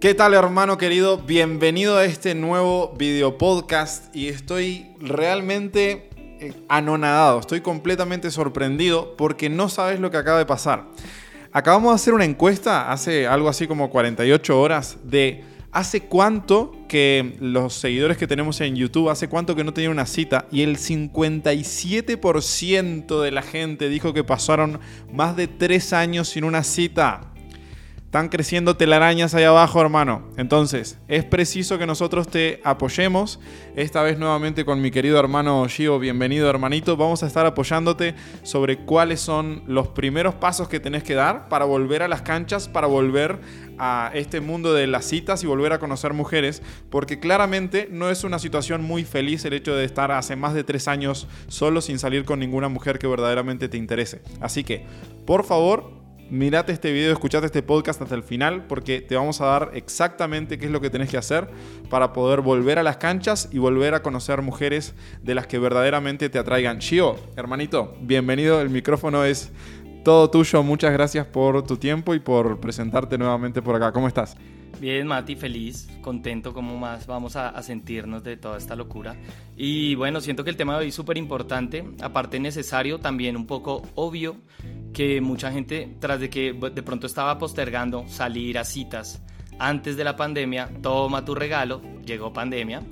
¿Qué tal hermano querido? Bienvenido a este nuevo video podcast y estoy realmente eh, anonadado, estoy completamente sorprendido porque no sabes lo que acaba de pasar. Acabamos de hacer una encuesta hace algo así como 48 horas de hace cuánto que los seguidores que tenemos en YouTube, hace cuánto que no tenían una cita y el 57% de la gente dijo que pasaron más de 3 años sin una cita. Están creciendo telarañas ahí abajo, hermano. Entonces, es preciso que nosotros te apoyemos. Esta vez nuevamente con mi querido hermano Gio. Bienvenido, hermanito. Vamos a estar apoyándote sobre cuáles son los primeros pasos que tenés que dar para volver a las canchas, para volver a este mundo de las citas y volver a conocer mujeres. Porque claramente no es una situación muy feliz el hecho de estar hace más de tres años solo sin salir con ninguna mujer que verdaderamente te interese. Así que, por favor, mirate este video, escuchate este podcast hasta el final porque te vamos a dar exactamente qué es lo que tenés que hacer para poder volver a las canchas y volver a conocer mujeres de las que verdaderamente te atraigan. Chio, hermanito, bienvenido, el micrófono es todo tuyo, muchas gracias por tu tiempo y por presentarte nuevamente por acá. ¿Cómo estás? Bien, Mati, feliz, contento, como más vamos a, sentirnos de toda esta locura. Y bueno, siento que el tema de hoy es súper importante, aparte necesario, también un poco obvio, que mucha gente, tras de que de pronto estaba postergando salir a citas antes de la pandemia, toma tu regalo, llegó pandemia,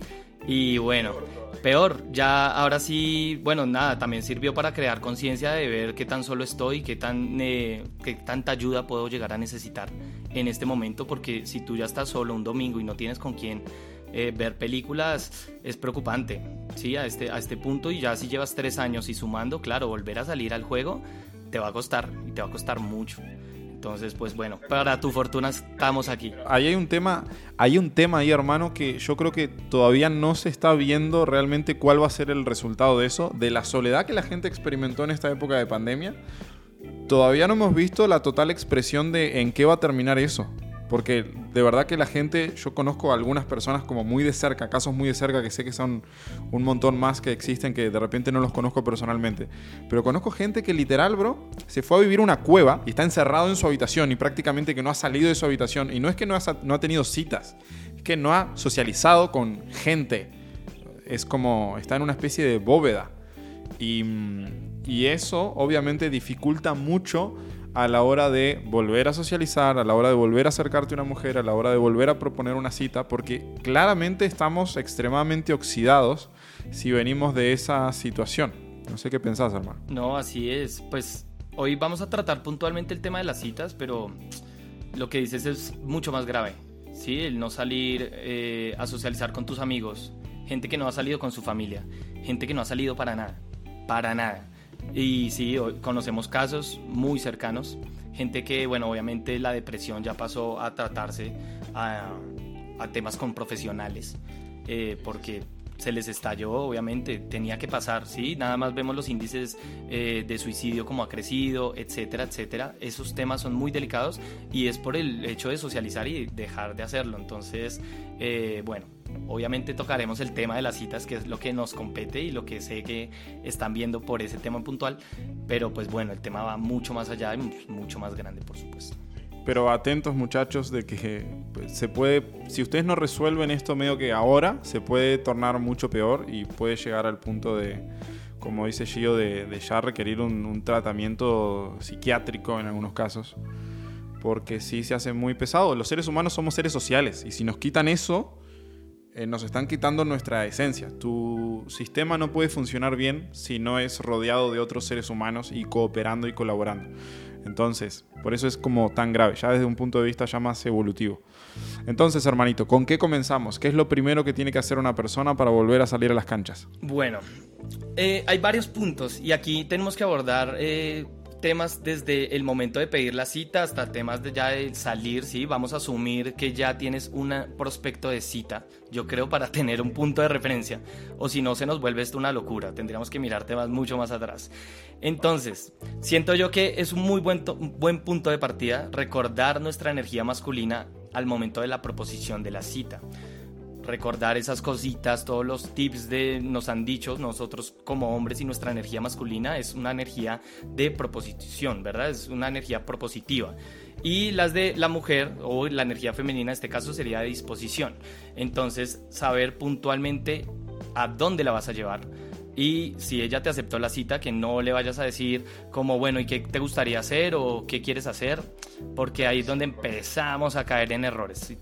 y bueno, peor, ya ahora sí, bueno, nada, también sirvió para crear conciencia de ver qué tan solo estoy, qué, tan, eh, qué tanta ayuda puedo llegar a necesitar en este momento, porque si tú ya estás solo un domingo y no tienes con quién eh, ver películas, es preocupante, ¿sí? A este, a este punto, y ya si llevas tres años y sumando, claro, volver a salir al juego te va a costar, y te va a costar mucho. Entonces, pues bueno, para tu fortuna estamos aquí. Ahí hay un tema, hay un tema ahí, hermano, que yo creo que todavía no se está viendo realmente cuál va a ser el resultado de eso, de la soledad que la gente experimentó en esta época de pandemia. Todavía no hemos visto la total expresión de en qué va a terminar eso. Porque de verdad que la gente, yo conozco a algunas personas como muy de cerca, casos muy de cerca que sé que son un montón más que existen que de repente no los conozco personalmente. Pero conozco gente que literal, bro, se fue a vivir una cueva y está encerrado en su habitación y prácticamente que no ha salido de su habitación. Y no es que no ha, no ha tenido citas, es que no ha socializado con gente. Es como, está en una especie de bóveda. Y, y eso obviamente dificulta mucho a la hora de volver a socializar, a la hora de volver a acercarte a una mujer, a la hora de volver a proponer una cita, porque claramente estamos extremadamente oxidados si venimos de esa situación. No sé qué pensás, hermano. No, así es. Pues hoy vamos a tratar puntualmente el tema de las citas, pero lo que dices es mucho más grave. ¿sí? El no salir eh, a socializar con tus amigos, gente que no ha salido con su familia, gente que no ha salido para nada, para nada. Y sí, conocemos casos muy cercanos, gente que, bueno, obviamente la depresión ya pasó a tratarse a, temas con profesionales, eh, porque se les estalló, obviamente, tenía que pasar, ¿sí? Nada más vemos los índices eh, de suicidio como ha crecido, etcétera, etcétera. Esos temas son muy delicados y es por el hecho de socializar y dejar de hacerlo. Entonces, eh, bueno, obviamente tocaremos el tema de las citas, que es lo que nos compete y lo que sé que están viendo por ese tema puntual, pero pues bueno, el tema va mucho más allá y mucho más grande, por supuesto. Pero atentos muchachos de que pues, se puede, si ustedes no resuelven esto medio que ahora, se puede tornar mucho peor y puede llegar al punto de, como dice Gio, de, ya requerir un, tratamiento psiquiátrico en algunos casos. Porque sí se hace muy pesado. Los seres humanos somos seres sociales y si nos quitan eso, eh, nos están quitando nuestra esencia. Tu sistema no puede funcionar bien si no es rodeado de otros seres humanos y cooperando y colaborando. Entonces, por eso es como tan grave, ya desde un punto de vista ya más evolutivo. Entonces, hermanito, ¿con qué comenzamos? ¿Qué es lo primero que tiene que hacer una persona para volver a salir a las canchas? Bueno, eh, hay varios puntos y aquí tenemos que abordar eh, temas desde el momento de pedir la cita hasta temas de ya de salir, ¿sí? Vamos a asumir que ya tienes un prospecto de cita, yo creo, para tener un punto de referencia. O si no, se nos vuelve esto una locura. Tendríamos que mirar temas mucho más atrás. Entonces, siento yo que es un muy buen, buen punto de partida recordar nuestra energía masculina al momento de la proposición de la cita recordar esas cositas, todos los tips de nos han dicho nosotros como hombres y nuestra energía masculina es una energía de proposición, ¿verdad? Es una energía propositiva. Y las de la mujer o la energía femenina en este caso sería de disposición. Entonces, saber puntualmente a dónde la vas a llevar. Y si ella te aceptó la cita, que no le vayas a decir como, bueno, ¿y qué te gustaría hacer o qué quieres hacer? Porque ahí es donde empezamos a caer en errores.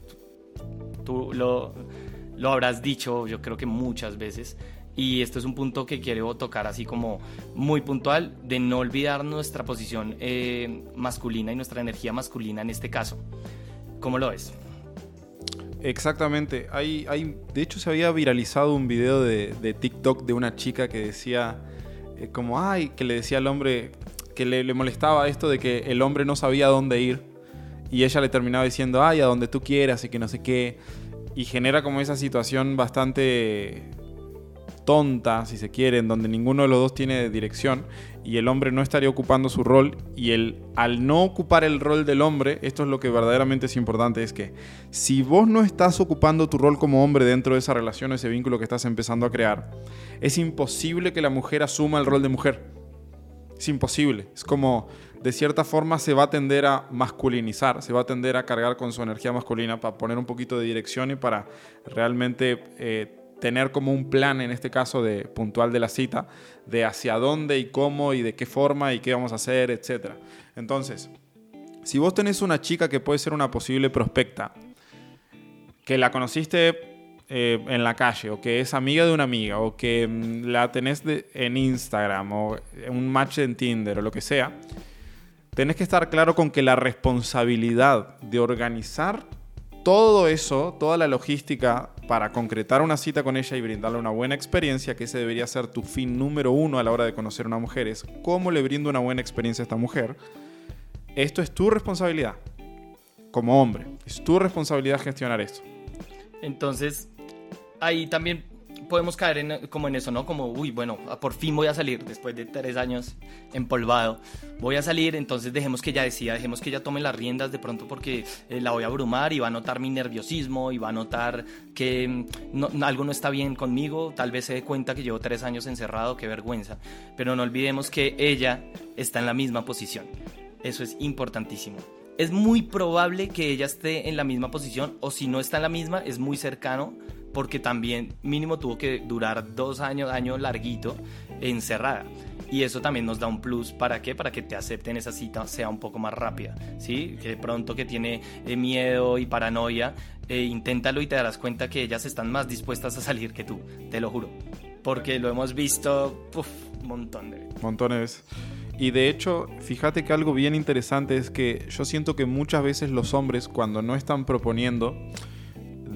Tú lo, lo habrás dicho, yo creo que muchas veces. Y esto es un punto que quiero tocar así como muy puntual, de no olvidar nuestra posición eh, masculina y nuestra energía masculina en este caso. ¿Cómo lo ves? Exactamente. Hay, hay, de hecho, se había viralizado un video de, TikTok de una chica que decía, eh, como, ay, que le decía al hombre que le, le, molestaba esto de que el hombre no sabía dónde ir. Y ella le terminaba diciendo, ay, a donde tú quieras y que no sé qué. Y genera como esa situación bastante tonta, si se quiere, en donde ninguno de los dos tiene dirección y el hombre no estaría ocupando su rol y el, al no ocupar el rol del hombre, esto es lo que verdaderamente es importante, es que si vos no estás ocupando tu rol como hombre dentro de esa relación, ese vínculo que estás empezando a crear, es imposible que la mujer asuma el rol de mujer. Es imposible. Es como, de cierta forma, se va a tender a masculinizar, se va a tender a cargar con su energía masculina para poner un poquito de dirección y para realmente... Eh, tener como un plan, en este caso de puntual de la cita, de hacia dónde y cómo y de qué forma y qué vamos a hacer, etc. Entonces, si vos tenés una chica que puede ser una posible prospecta, que la conociste eh, en la calle, o que es amiga de una amiga, o que mm, la tenés en Instagram, o un match en Tinder, o lo que sea, tenés que estar claro con que la responsabilidad de organizar todo eso, toda la logística para concretar una cita con ella y brindarle una buena experiencia, que ese debería ser tu fin número uno a la hora de conocer a una mujer, es cómo le brindo una buena experiencia a esta mujer. Esto es tu responsabilidad como hombre. Es tu responsabilidad gestionar esto. Entonces, ahí también podemos caer en, como en eso, ¿no? Como, uy, bueno, por fin voy a salir después de tres años empolvado. Voy a salir, entonces dejemos que ella decida, dejemos que ella tome las riendas de pronto porque eh, la voy a abrumar y va a notar mi nerviosismo y va a notar que mm, algo no está bien conmigo. Tal vez se dé cuenta que llevo tres años encerrado, qué vergüenza. Pero no olvidemos que ella está en la misma posición. Eso es importantísimo es muy probable que ella esté en la misma posición o si no está en la misma es muy cercano porque también mínimo tuvo que durar dos años, año larguito, encerrada. Y eso también nos da un plus, ¿para qué? Para que te acepten esa cita sea un poco más rápida, ¿sí? Que de pronto que tiene eh, miedo y paranoia, eh, inténtalo y te darás cuenta que ellas están más dispuestas a salir que tú, te lo juro. Porque lo hemos visto, un montón de veces. Montones. Y de hecho, fíjate que algo bien interesante es que yo siento que muchas veces los hombres cuando no están proponiendo,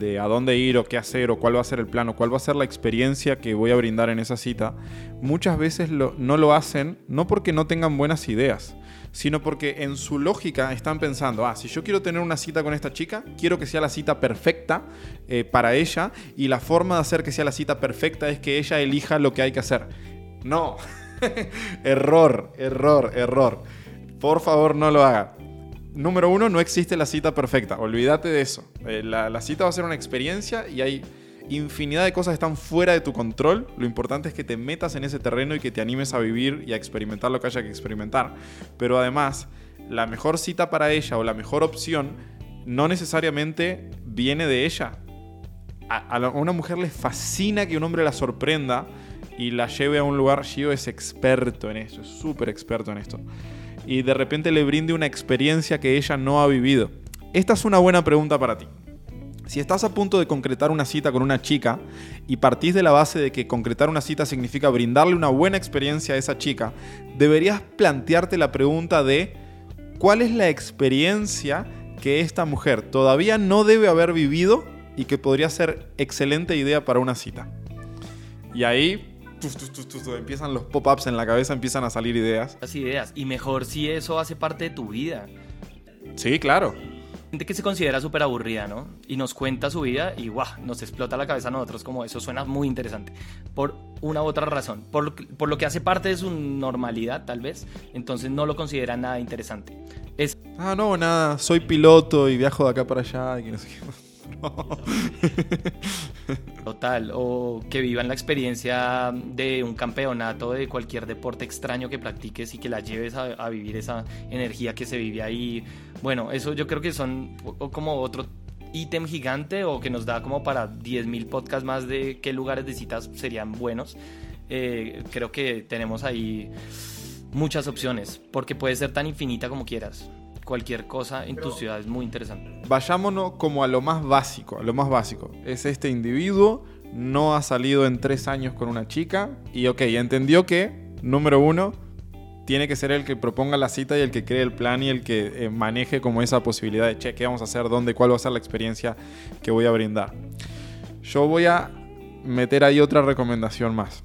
de a dónde ir o qué hacer o cuál va a ser el plan o cuál va a ser la experiencia que voy a brindar en esa cita, muchas veces no lo hacen no porque no tengan buenas ideas, sino porque en su lógica están pensando, ah, si yo quiero tener una cita con esta chica, quiero que sea la cita perfecta eh, para ella y la forma de hacer que sea la cita perfecta es que ella elija lo que hay que hacer. No, error, error, error. Por favor, no lo haga número uno, no existe la cita perfecta. Olvídate de eso. Eh, la, cita va a ser una experiencia y hay infinidad de cosas que están fuera de tu control. Lo importante es que te metas en ese terreno y que te animes a vivir y a experimentar lo que haya que experimentar. Pero además, la mejor cita para ella o la mejor opción no necesariamente viene de ella. A, una mujer le fascina que un hombre la sorprenda y la lleve a un lugar. Gio es experto en esto, es súper experto en esto y de repente le brinde una experiencia que ella no ha vivido? Esta es una buena pregunta para ti. Si estás a punto de concretar una cita con una chica y partís de la base de que concretar una cita significa brindarle una buena experiencia a esa chica, deberías plantearte la pregunta de ¿cuál es la experiencia que esta mujer todavía no debe haber vivido y que podría ser excelente idea para una cita? Y ahí empiezan los pop-ups en la cabeza, empiezan a salir ideas. Las ideas. Y mejor si eso hace parte de tu vida. Sí, claro. Gente que se considera súper aburrida, ¿no? Y nos cuenta su vida y ¡guau! Nos explota la cabeza a nosotros como eso suena muy interesante. Por una u otra razón. Por, por lo que hace parte de su normalidad, tal vez. Entonces no lo considera nada interesante. Es... Ah, no, nada. Soy piloto y viajo de acá para allá. Y no sé qué. Total, o que vivan la experiencia de un campeonato de cualquier deporte extraño que practiques y que la lleves a, vivir esa energía que se vive ahí. Bueno, eso yo creo que son como otro ítem gigante o que nos da como para 10.000 podcasts más de qué lugares de citas serían buenos. Eh, creo que tenemos ahí muchas opciones, porque puede ser tan infinita como quieras. Cualquier cosa en tu ciudad es muy interesante. Vayámonos como a lo más básico, a lo más básico. Es este individuo, no ha salido en tres años con una chica y ok, entendió que, número uno, tiene que ser el que proponga la cita y el que cree el plan y el que eh, maneje como esa posibilidad de, che, ¿qué vamos a hacer? ¿Dónde? ¿Cuál va a ser la experiencia que voy a brindar? Yo voy a meter ahí otra recomendación más.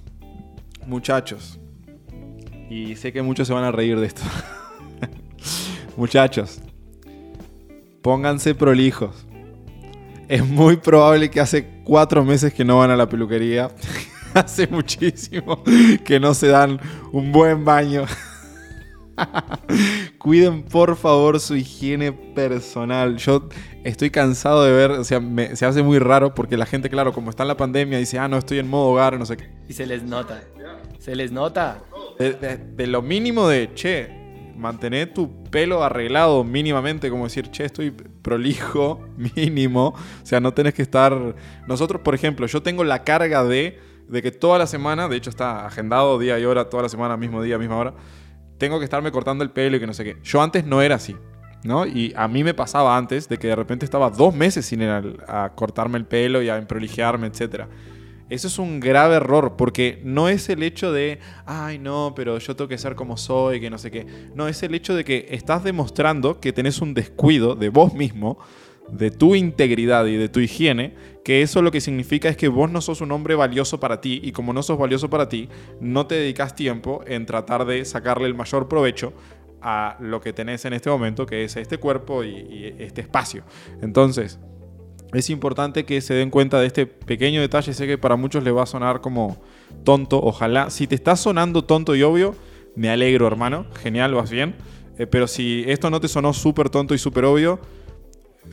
Muchachos, y sé que muchos se van a reír de esto. Muchachos, pónganse prolijos. Es muy probable que hace cuatro meses que no van a la peluquería. hace muchísimo que no se dan un buen baño. Cuiden por favor su higiene personal. Yo estoy cansado de ver, o sea, se hace muy raro porque la gente, claro, como está en la pandemia, dice, ah, no, estoy en modo hogar, no sé qué. Y se les nota. Se les nota. De, lo mínimo de, che, mantener tu pelo arreglado mínimamente, como decir, che, estoy prolijo, mínimo. O sea, no tenés que estar... Nosotros, por ejemplo, yo tengo la carga de, de que toda la semana, de hecho está agendado día y hora, toda la semana, mismo día, misma hora, tengo que estarme cortando el pelo y que no sé qué. Yo antes no era así. ¿no? Y a mí me pasaba antes de que de repente estaba dos meses sin ir a, cortarme el pelo y a emprolijearme, etcétera. Eso es un grave error, porque no es el hecho de, ay no, pero yo tengo que ser como soy, que no sé qué. No, es el hecho de que estás demostrando que tenés un descuido de vos mismo, de tu integridad y de tu higiene, que eso lo que significa es que vos no sos un hombre valioso para ti y como no sos valioso para ti, no te dedicas tiempo en tratar de sacarle el mayor provecho a lo que tenés en este momento, que es este cuerpo y, y este espacio. Entonces, es importante que se den cuenta de este pequeño detalle. Sé que para muchos le va a sonar como tonto. Ojalá, si te está sonando tonto y obvio, me alegro, hermano. Genial, vas bien. Eh, pero si esto no te sonó súper tonto y súper obvio,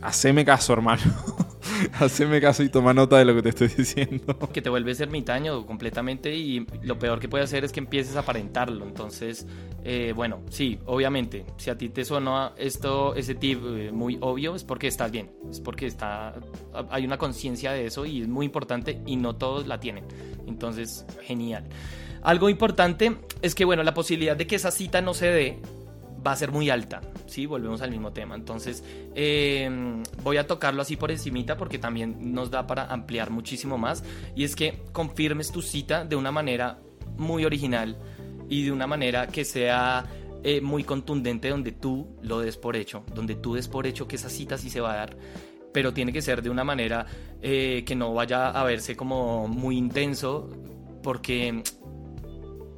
haceme caso, hermano. haceme caso y toma nota de lo que te estoy diciendo. Que te vuelves ermitaño completamente y lo peor que puede hacer es que empieces a aparentarlo. Entonces, eh, bueno, sí, obviamente, si a ti te suena esto, ese tip eh, muy obvio, es porque estás bien, es porque está, hay una conciencia de eso y es muy importante y no todos la tienen. Entonces, genial. Algo importante es que, bueno, la posibilidad de que esa cita no se dé va a ser muy alta, ¿sí? Volvemos al mismo tema. Entonces, em, voy a tocarlo así por encimita porque también nos da para ampliar muchísimo más. Y es que confirmes tu cita de una manera muy original y de una manera que sea eh, muy contundente donde tú lo des por hecho, donde tú des por hecho que esa cita sí se va a dar pero tiene que ser de una manera eh, que no vaya a verse como muy intenso, porque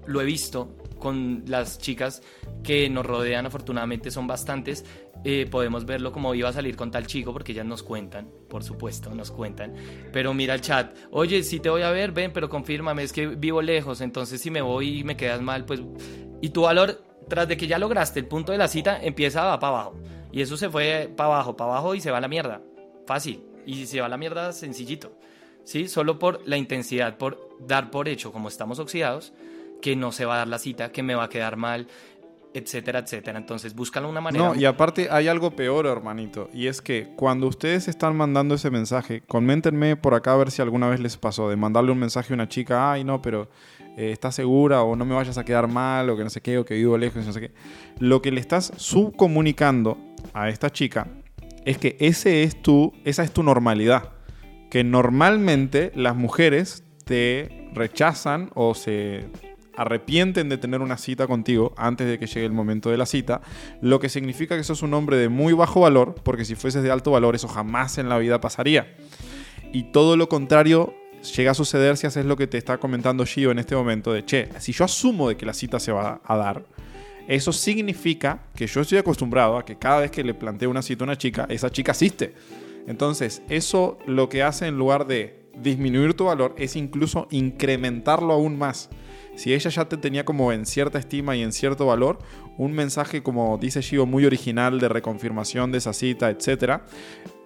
lo he visto con las chicas que nos rodean, afortunadamente son bastantes, eh, podemos verlo como iba a salir con tal chico, porque ellas nos cuentan, por supuesto, nos cuentan. Pero mira el chat, oye, si te voy a ver, ven, pero confírmame, es que vivo lejos, entonces si me voy y me quedas mal, pues... Y tu valor, tras de que ya lograste el punto de la cita, empieza a para abajo. Y eso se fue para abajo, para abajo y se va a la mierda. Fácil. Y se va a la mierda sencillito. ¿Sí? Solo por la intensidad, por dar por hecho, como estamos oxidados, que no se va a dar la cita, que me va a quedar mal, etcétera, etcétera. Entonces, búscalo una manera. No, y aparte hay algo peor, hermanito, y es que cuando ustedes están mandando ese mensaje, coméntenme por acá a ver si alguna vez les pasó de mandarle un mensaje a una chica, ay, no, pero eh, ¿estás segura? O no me vayas a quedar mal, o que no sé qué, o que vivo lejos, no sé qué. Lo que le estás subcomunicando a esta chica es que ese es tu, esa es tu normalidad. Que normalmente las mujeres te rechazan o se arrepienten de tener una cita contigo antes de que llegue el momento de la cita, lo que significa que sos un hombre de muy bajo valor, porque si fueses de alto valor eso jamás en la vida pasaría. Y todo lo contrario llega a suceder si haces lo que te está comentando Gio en este momento de, che, si yo asumo de que la cita se va a dar, eso significa que yo estoy acostumbrado a que cada vez que le planteo una cita a una chica, esa chica asiste. Entonces, eso lo que hace en lugar de disminuir tu valor es incluso incrementarlo aún más. Si ella ya te tenía como en cierta estima y en cierto valor, un mensaje como dice Gio muy original de reconfirmación de esa cita, etc.,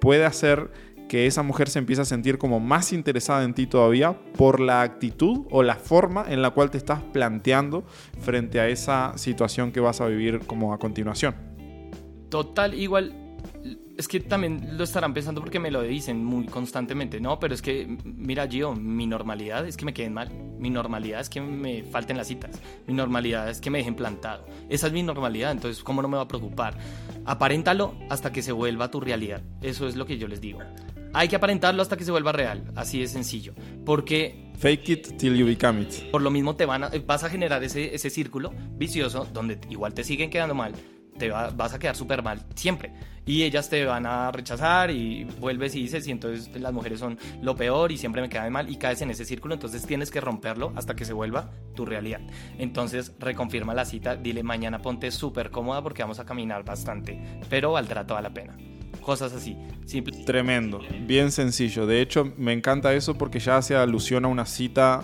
puede hacer que esa mujer se empieza a sentir como más interesada en ti todavía por la actitud o la forma en la cual te estás planteando frente a esa situación que vas a vivir como a continuación. Total, igual es que también lo estarán pensando porque me lo dicen muy constantemente, ¿no? Pero es que, mira, Gio, mi normalidad es que me queden mal. Mi normalidad es que me falten las citas. Mi normalidad es que me dejen plantado. Esa es mi normalidad, entonces, ¿cómo no me va a preocupar? Aparéntalo hasta que se vuelva tu realidad. Eso es lo que yo les digo. Hay que aparentarlo hasta que se vuelva real. Así de sencillo. Porque Fake it till you become it. Por lo mismo te van a, vas a generar ese, ese círculo vicioso donde igual te siguen quedando mal, te vas a quedar súper mal siempre. Y ellas te van a rechazar y vuelves y dices, y entonces las mujeres son lo peor y siempre me queda mal y caes en ese círculo, entonces tienes que romperlo hasta que se vuelva tu realidad. Entonces reconfirma la cita, dile mañana ponte súper cómoda porque vamos a caminar bastante, pero valdrá toda la pena. Cosas así. Simple. Tremendo, bien sencillo. De hecho, me encanta eso porque ya hace alusión a una cita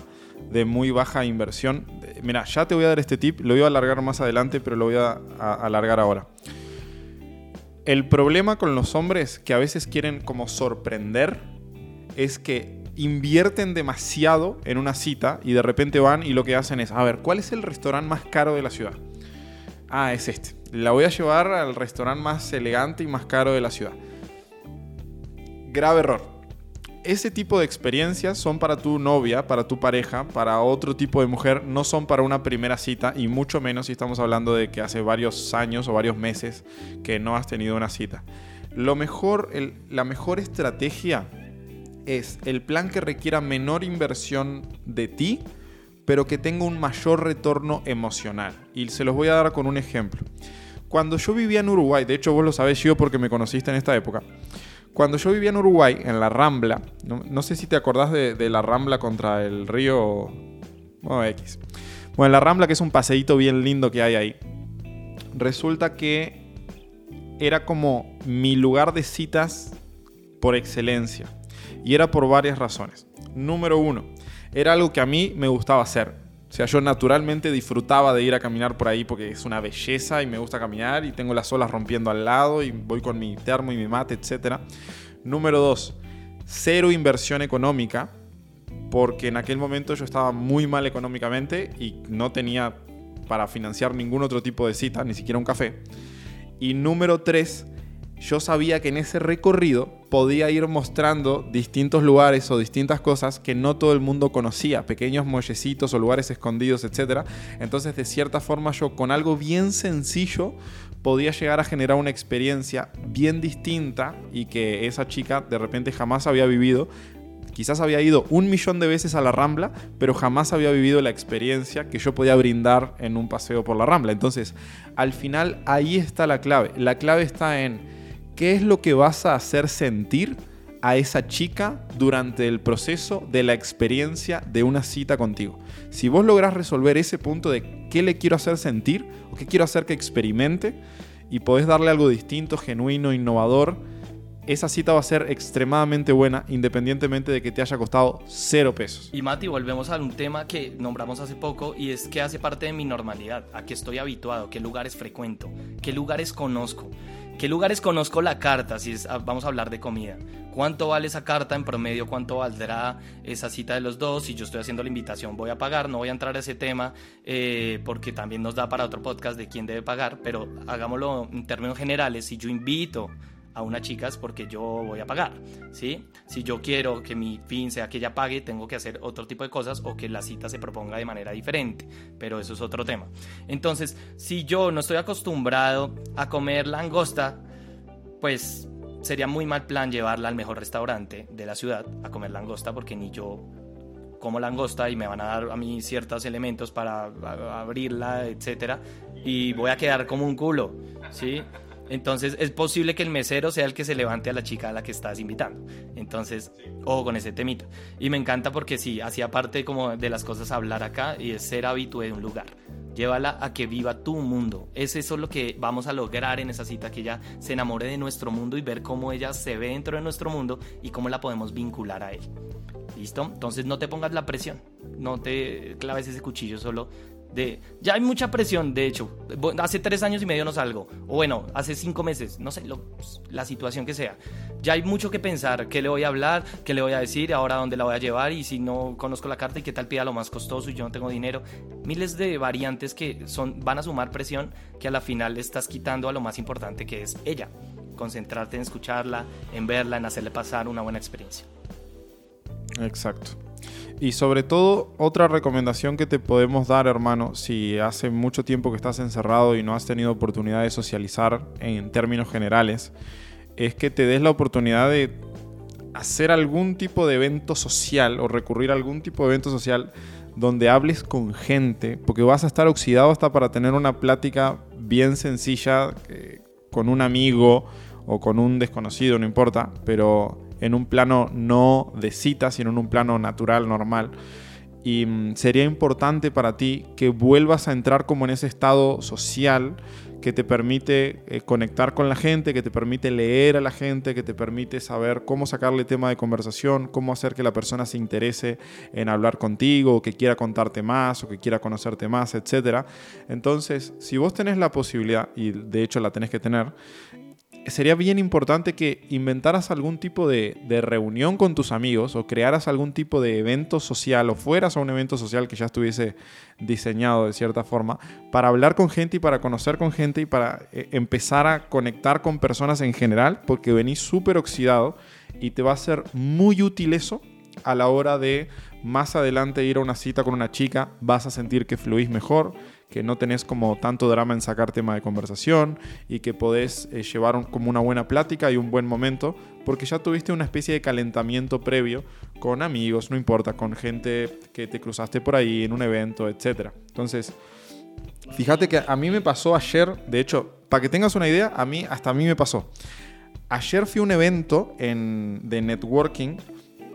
de muy baja inversión. Mira, ya te voy a dar este tip, lo voy a alargar más adelante, pero lo voy a, alargar ahora. El problema con los hombres que a veces quieren como sorprender es que invierten demasiado en una cita y de repente van y lo que hacen es, a ver, ¿cuál es el restaurante más caro de la ciudad? Ah, es este. La voy a llevar al restaurante más elegante y más caro de la ciudad. Grave error ese tipo de experiencias son para tu novia, para tu pareja, para otro tipo de mujer, no son para una primera cita y mucho menos si estamos hablando de que hace varios años o varios meses que no has tenido una cita. Lo mejor, la mejor estrategia es el plan que requiera menor inversión de ti, pero que tenga un mayor retorno emocional. Y se los voy a dar con un ejemplo. Cuando yo vivía en Uruguay, de hecho vos lo sabés yo porque me conociste en esta época, cuando yo vivía en Uruguay, en la Rambla, no, sé si te acordás de, la Rambla contra el río X. Bueno, la Rambla, que es un paseíto bien lindo que hay ahí, resulta que era como mi lugar de citas por excelencia. Y era por varias razones. Número uno, era algo que a mí me gustaba hacer. O sea, yo naturalmente disfrutaba de ir a caminar por ahí porque es una belleza y me gusta caminar y tengo las olas rompiendo al lado y voy con mi termo y mi mate, etc. Número dos, cero inversión económica porque en aquel momento yo estaba muy mal económicamente y no tenía para financiar ningún otro tipo de cita, ni siquiera un café. Y número tres, yo sabía que en ese recorrido podía ir mostrando distintos lugares o distintas cosas que no todo el mundo conocía, pequeños muellecitos o lugares escondidos, etc. Entonces, de cierta forma, yo con algo bien sencillo podía llegar a generar una experiencia bien distinta y que esa chica de repente jamás había vivido. Quizás había ido un millón de veces a la Rambla, pero jamás había vivido la experiencia que yo podía brindar en un paseo por la Rambla. Entonces, al final ahí está la clave. La clave está en ¿Qué es lo que vas a hacer sentir a esa chica durante el proceso de la experiencia de una cita contigo? Si vos lográs resolver ese punto de qué le quiero hacer sentir o qué quiero hacer que experimente y podés darle algo distinto, genuino, innovador, esa cita va a ser extremadamente buena independientemente de que te haya costado cero pesos. Y Mati, volvemos a un tema que nombramos hace poco y es que hace parte de mi normalidad, a qué estoy habituado, qué lugares frecuento, qué lugares conozco. ¿Qué lugares conozco la carta? Si ah, vamos a hablar de comida. ¿Cuánto vale esa carta en promedio? ¿Cuánto valdrá esa cita de los dos? Si yo estoy haciendo la invitación, voy a pagar. No voy a entrar a ese tema eh, porque también nos da para otro podcast de quién debe pagar. Pero hagámoslo en términos generales. Si yo invito a una chica es porque yo voy a pagar, ¿sí? Si yo quiero que mi fin sea que ella pague, tengo que hacer otro tipo de cosas o que la cita se proponga de manera diferente, pero eso es otro tema. Entonces, si yo no estoy acostumbrado a comer langosta, pues sería muy mal plan llevarla al mejor restaurante de la ciudad a comer langosta porque ni yo como langosta y me van a dar a mí ciertos elementos para abrirla, etcétera, y voy a quedar como un culo, ¿sí? Entonces es posible que el mesero sea el que se levante a la chica a la que estás invitando. Entonces, ojo con ese temita. Y me encanta porque sí, hacía parte como de las cosas hablar acá y es ser habitué de un lugar. Llévala a que viva tu mundo. Es eso lo que vamos a lograr en esa cita, que ella se enamore de nuestro mundo y ver cómo ella se ve dentro de nuestro mundo y cómo la podemos vincular a él. ¿Listo? Entonces no te pongas la presión. No te claves ese cuchillo solo de ya hay mucha presión, de hecho, hace tres años y medio no salgo, o bueno, hace cinco meses, no sé, la situación que sea. Ya hay mucho que pensar, qué le voy a hablar, qué le voy a decir, ahora dónde la voy a llevar y si no conozco la carta y qué tal pida lo más costoso y yo no tengo dinero. Miles de variantes que son, van a sumar presión que a la final le estás quitando a lo más importante que es ella. Concentrarte en escucharla, en verla, en hacerle pasar una buena experiencia. Exacto. Y sobre todo, otra recomendación que te podemos dar, hermano, si hace mucho tiempo que estás encerrado y no has tenido oportunidad de socializar en términos generales, es que te des la oportunidad de hacer algún tipo de evento social o recurrir a algún tipo de evento social donde hables con gente, porque vas a estar oxidado hasta para tener una plática bien sencilla eh, con un amigo o con un desconocido, no importa, pero en un plano no de cita, sino en un plano natural, normal. Y mm, sería importante para ti que vuelvas a entrar como en ese estado social que te permite eh, conectar con la gente, que te permite leer a la gente, que te permite saber cómo sacarle tema de conversación, cómo hacer que la persona se interese en hablar contigo, que quiera contarte más, o que quiera conocerte más, etc. Entonces, si vos tenés la posibilidad, y de hecho la tenés que tener, sería bien importante que inventaras algún tipo de, reunión con tus amigos o crearas algún tipo de evento social o fueras a un evento social que ya estuviese diseñado de cierta forma para hablar con gente y para conocer con gente y para eh, empezar a conectar con personas en general porque venís súper oxidado y te va a ser muy útil eso a la hora de más adelante ir a una cita con una chica, vas a sentir que fluís mejor, que no tenés como tanto drama en sacar tema de conversación y que podés eh, llevar como una buena plática y un buen momento porque ya tuviste una especie de calentamiento previo con amigos, no importa, con gente que te cruzaste por ahí en un evento, etc. Entonces, fíjate que a mí me pasó ayer, de hecho, para que tengas una idea, a mí hasta a mí me pasó. Ayer fui a un evento en, de networking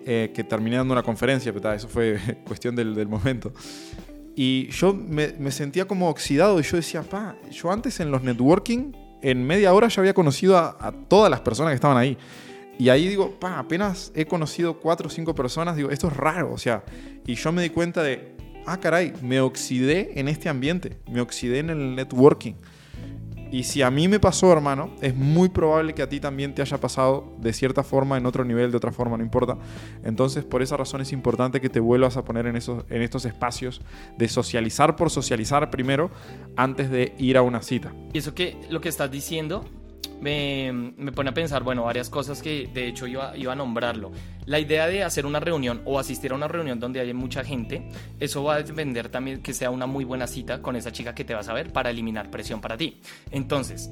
eh, que terminé dando una conferencia, pero eso fue cuestión del, del momento. Y yo me, sentía como oxidado y yo decía, pa, yo antes en los networking, en media hora ya había conocido a, todas las personas que estaban ahí. Y ahí digo, pa, apenas he conocido cuatro o cinco personas, digo, esto es raro, o sea, y yo me di cuenta de, ah, caray, me oxidé en este ambiente, me oxidé en el networking. Y si a mí me pasó, hermano, es muy probable que a ti también te haya pasado de cierta forma, en otro nivel, de otra forma, no importa. Entonces, por esa razón es importante que te vuelvas a poner en, esos, en estos espacios de socializar por socializar primero antes de ir a una cita. Y eso que lo que estás diciendo me, pone a pensar, bueno, varias cosas que de hecho iba, iba a nombrarlo. La idea de hacer una reunión o asistir a una reunión donde hay mucha gente, eso va a depender también que sea una muy buena cita con esa chica que te vas a ver para eliminar presión para ti. Entonces,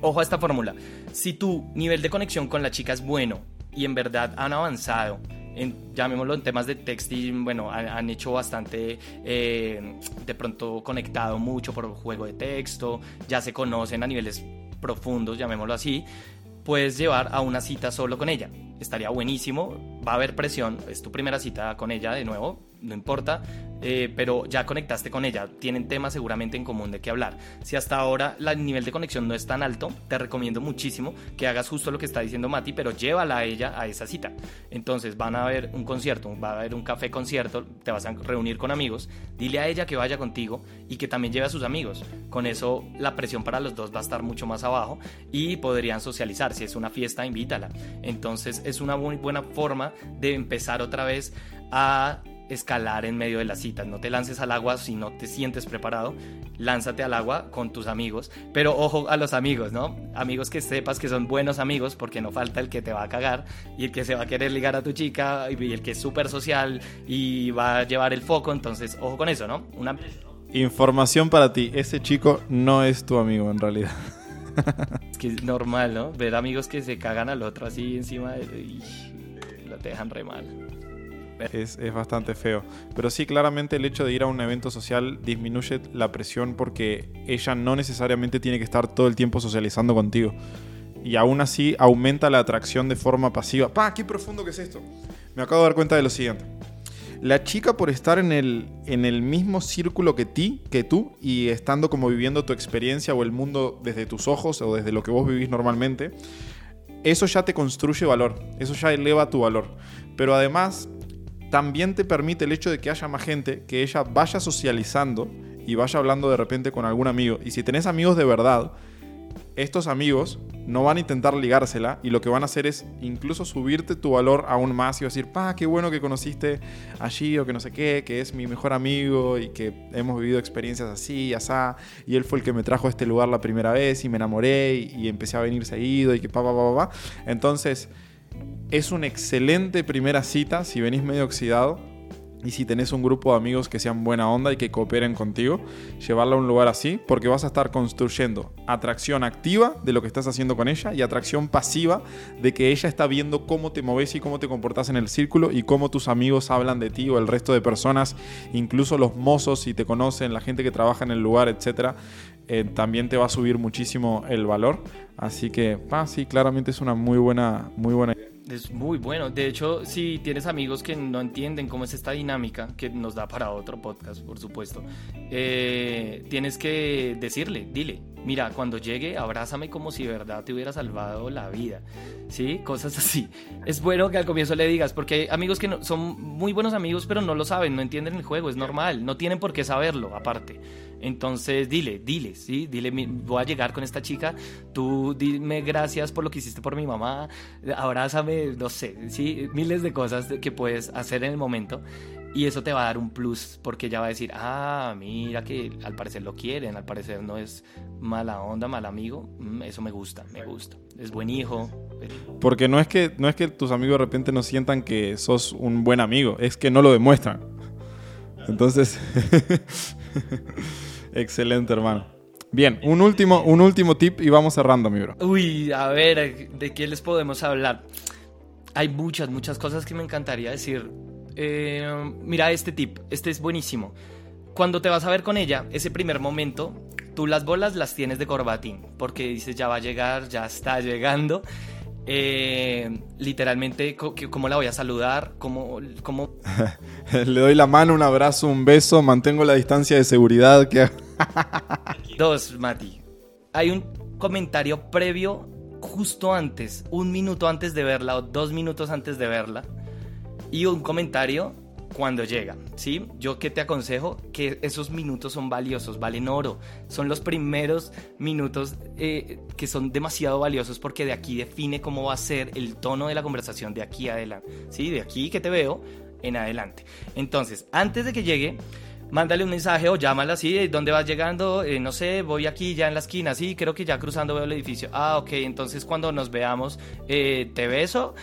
ojo a esta fórmula. Si tu nivel de conexión con la chica es bueno y en verdad han avanzado, en, llamémoslo en temas de texting, bueno, han, hecho bastante, eh, de pronto conectado mucho por juego de texto, ya se conocen a niveles profundos, llamémoslo así, puedes llevar a una cita solo con ella. Estaría buenísimo, va a haber presión, es tu primera cita con ella de nuevo, no importa, eh, pero ya conectaste con ella, tienen temas seguramente en común de qué hablar. Si hasta ahora el nivel de conexión no es tan alto, te recomiendo muchísimo que hagas justo lo que está diciendo Mati, pero llévala a ella a esa cita. Entonces van a ver un concierto, va a haber un café concierto, te vas a reunir con amigos, dile a ella que vaya contigo y que también lleve a sus amigos. Con eso la presión para los dos va a estar mucho más abajo y podrían socializar. Si es una fiesta, invítala. Entonces es una muy buena forma de empezar otra vez a escalar en medio de las citas. No te lances al agua si no te sientes preparado. Lánzate al agua con tus amigos. Pero ojo a los amigos, ¿no? Amigos que sepas que son buenos amigos porque no falta el que te va a cagar y el que se va a querer ligar a tu chica y el que es súper social y va a llevar el foco. Entonces, ojo con eso, ¿no? Una... Información para ti. Ese chico no es tu amigo en realidad. es que es normal, ¿no? Ver amigos que se cagan al otro así encima y lo dejan re mal es, bastante feo. Pero sí, claramente el hecho de ir a un evento social disminuye la presión porque ella no necesariamente tiene que estar todo el tiempo socializando contigo. Y aún así aumenta la atracción de forma pasiva. ¡Pah! ¡Qué profundo que es esto! Me acabo de dar cuenta de lo siguiente. La chica por estar en el, en el mismo círculo que ti, que tú, y estando como viviendo tu experiencia o el mundo desde tus ojos o desde lo que vos vivís normalmente, eso ya te construye valor, eso ya eleva tu valor. Pero además también te permite el hecho de que haya más gente, que ella vaya socializando y vaya hablando de repente con algún amigo. Y si tenés amigos de verdad, estos amigos no van a intentar ligársela y lo que van a hacer es incluso subirte tu valor aún más y decir, pa, qué bueno que conociste allí o que no sé qué, que es mi mejor amigo y que hemos vivido experiencias así y asá, y él fue el que me trajo a este lugar la primera vez y me enamoré y, empecé a venir seguido y que pa, pa, pa, pa. Entonces, es una excelente primera cita si venís medio oxidado y si tenés un grupo de amigos que sean buena onda y que cooperen contigo, llevarla a un lugar así, porque vas a estar construyendo atracción activa de lo que estás haciendo con ella y atracción pasiva de que ella está viendo cómo te moves y cómo te comportas en el círculo y cómo tus amigos hablan de ti o el resto de personas, incluso los mozos si te conocen, la gente que trabaja en el lugar, etcétera, eh, también te va a subir muchísimo el valor. Así que, sí, claramente es una muy buena, muy buena idea. Es muy bueno. De hecho, si tienes amigos que no entienden cómo es esta dinámica, que nos da para otro podcast, por supuesto, eh, tienes que decirle, dile, mira, cuando llegue, abrázame como si de verdad te hubiera salvado la vida. ¿Sí? Cosas así. Es bueno que al comienzo le digas, porque hay amigos que no, son muy buenos amigos, pero no lo saben, no entienden el juego, es normal, no tienen por qué saberlo, aparte. Entonces, dile, dile, ¿sí? Dile, voy a llegar con esta chica, tú dime gracias por lo que hiciste por mi mamá, abrázame, no sé, ¿sí? Miles de cosas que puedes hacer en el momento. Y eso te va a dar un plus porque ya va a decir, ah, mira que al parecer lo quieren, al parecer no es mala onda, mal amigo. Mm, eso me gusta, me gusta. Es buen hijo. Porque no es que, no es que tus amigos de repente no sientan que sos un buen amigo, es que no lo demuestran. Entonces, excelente hermano. Bien, un último, un último tip y vamos cerrando, mi bro. Uy, a ver, ¿de qué les podemos hablar? Hay muchas, muchas cosas que me encantaría decir eh, mira este tip, este es buenísimo. Cuando te vas a ver con ella, ese primer momento, tú las bolas las tienes de corbatín, porque dices ya va a llegar, ya está llegando. Eh, literalmente, ¿cómo la voy a saludar? ¿Cómo, cómo... Le doy la mano, un abrazo, un beso, mantengo la distancia de seguridad. Que... Dos, Mati. Hay un comentario previo justo antes, un minuto antes de verla o dos minutos antes de verla y un comentario cuando llega, ¿sí? Yo que te aconsejo que esos minutos son valiosos, valen oro. Son los primeros minutos eh, que son demasiado valiosos porque de aquí define cómo va a ser el tono de la conversación de aquí adelante, ¿sí? De aquí que te veo en adelante. Entonces, antes de que llegue, mándale un mensaje o llámala así, ¿dónde vas llegando? Eh, no sé, voy aquí ya en la esquina, sí, creo que ya cruzando veo el edificio. Ah, ok, entonces cuando nos veamos, eh, te beso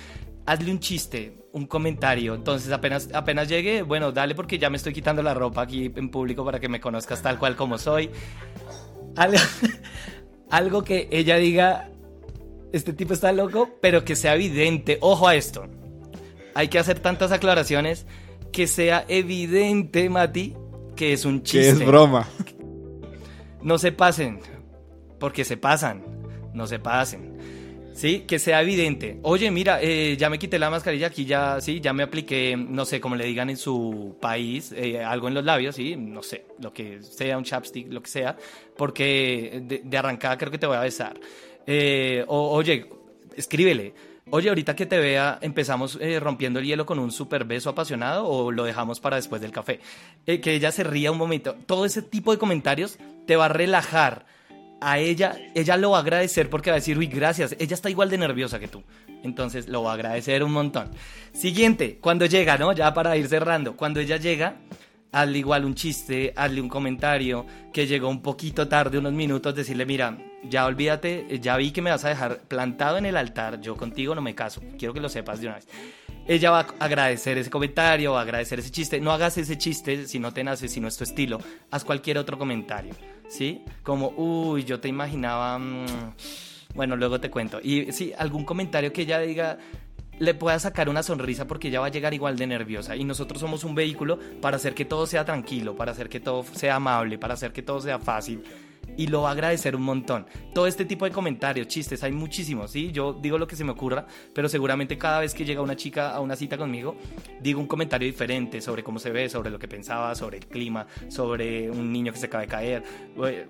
hazle un chiste, un comentario. Entonces, apenas, apenas llegue, bueno, dale porque ya me estoy quitando la ropa aquí en público para que me conozcas tal cual como soy. Algo, que ella diga, este tipo está loco, pero que sea evidente. Ojo a esto. Hay que hacer tantas aclaraciones que sea evidente, Mati, que es un chiste. Que es broma. No se pasen, porque se pasan. No se pasen. Sí, que sea evidente. Oye, mira, eh, ya me quité la mascarilla aquí, ya, sí, ya me apliqué, no sé, como le digan en su país, eh, algo en los labios, sí, no sé, lo que sea, un chapstick, lo que sea, porque de, arrancada creo que te voy a besar. Eh, o, oye, escríbele. Oye, ahorita que te vea, empezamos rompiendo el hielo con un super beso apasionado o lo dejamos para después del café. que ella se ría un momento. Todo ese tipo de comentarios te va a relajar a ella, ella lo va a agradecer porque va a decir, uy, gracias, ella está igual de nerviosa que tú. Entonces lo va a agradecer un montón. Siguiente, cuando llega, ¿no? Ya para ir cerrando, cuando ella llega, hazle igual un chiste, hazle un comentario, que llegó un poquito tarde, unos minutos, decirle, mira, ya olvídate, ya vi que me vas a dejar plantado en el altar, yo contigo no me caso, quiero que lo sepas de una vez. Ella va a agradecer ese comentario, va a agradecer ese chiste. No hagas ese chiste si no te nace, si no es tu estilo. Haz cualquier otro comentario. ¿sí? Como, uy, yo te imaginaba, mm, bueno, luego te cuento. Y sí, algún comentario que ella diga, le pueda sacar una sonrisa porque ella va a llegar igual de nerviosa y nosotros somos un vehículo para hacer que todo sea tranquilo, para hacer que todo sea amable, para hacer que todo sea fácil y lo va a agradecer un montón. Todo este tipo de comentarios, chistes, hay muchísimos, ¿sí? Yo digo lo que se me ocurra, pero seguramente cada vez que llega una chica a una cita conmigo, digo un comentario diferente sobre cómo se ve, sobre lo que pensaba, sobre el clima, sobre un niño que se acaba de caer,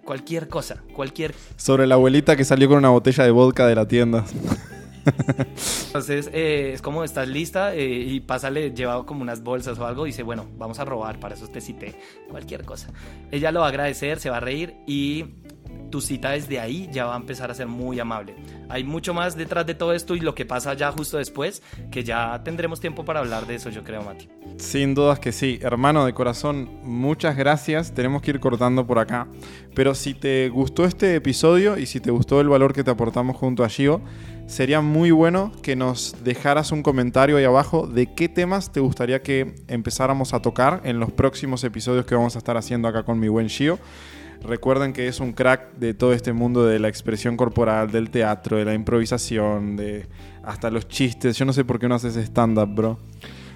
cualquier cosa, cualquier... Sobre la abuelita que salió con una botella de vodka de la tienda. Entonces eh, es como estás lista eh, y pásale, lleva como unas bolsas o algo y dice, bueno, vamos a robar, para eso te cité, cualquier cosa. Ella lo va a agradecer, se va a reír y tu cita desde ahí ya va a empezar a ser muy amable. Hay mucho más detrás de todo esto y lo que pasa ya justo después, que ya tendremos tiempo para hablar de eso, yo creo, Mati. Sin dudas que sí. Hermano de corazón, muchas gracias. Tenemos que ir cortando por acá. Pero si te gustó este episodio y si te gustó el valor que te aportamos junto a Gio, sería muy bueno que nos dejaras un comentario ahí abajo de qué temas te gustaría que empezáramos a tocar en los próximos episodios que vamos a estar haciendo acá con mi buen Gio. Recuerden que es un crack de todo este mundo de la expresión corporal, del teatro, de la improvisación, de hasta los chistes. Yo no sé por qué no haces stand-up, bro.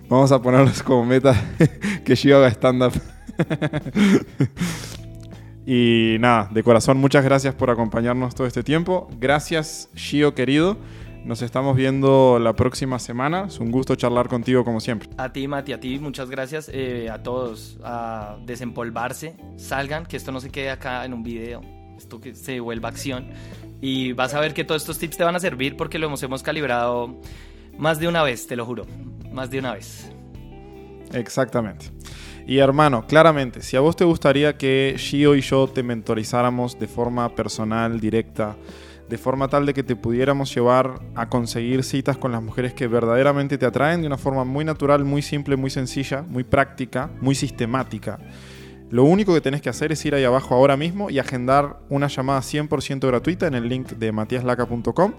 Vamos a ponerlos como meta que yo haga stand-up. y nada, de corazón, muchas gracias por acompañarnos todo este tiempo. Gracias, Shio querido. Nos estamos viendo la próxima semana. Es un gusto charlar contigo como siempre. A ti, Mati, a ti, muchas gracias. Eh, a todos, a desempolvarse. Salgan, que esto no se quede acá en un video. Esto que se vuelva acción. Y vas a ver que todos estos tips te van a servir porque lo hemos, hemos calibrado más de una vez, te lo juro. Más de una vez. Exactamente. Y hermano, claramente, si a vos te gustaría que Shio y yo te mentorizáramos de forma personal, directa, de forma tal de que te pudiéramos llevar a conseguir citas con las mujeres que verdaderamente te atraen de una forma muy natural, muy simple, muy sencilla, muy práctica, muy sistemática. Lo único que tenés que hacer es ir ahí abajo ahora mismo y agendar una llamada 100% gratuita en el link de matiaslaca.com.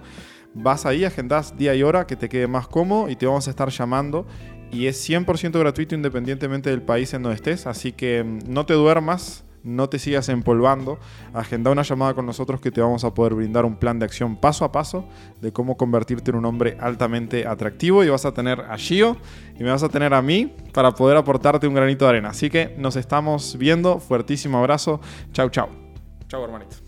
Vas ahí, agendás día y hora que te quede más cómodo y te vamos a estar llamando. Y es 100% gratuito independientemente del país en donde estés. Así que mm, no te duermas no te sigas empolvando, agenda una llamada con nosotros que te vamos a poder brindar un plan de acción paso a paso de cómo convertirte en un hombre altamente atractivo y vas a tener a Gio y me vas a tener a mí para poder aportarte un granito de arena. Así que nos estamos viendo, fuertísimo abrazo, chau chau. Chau hermanito.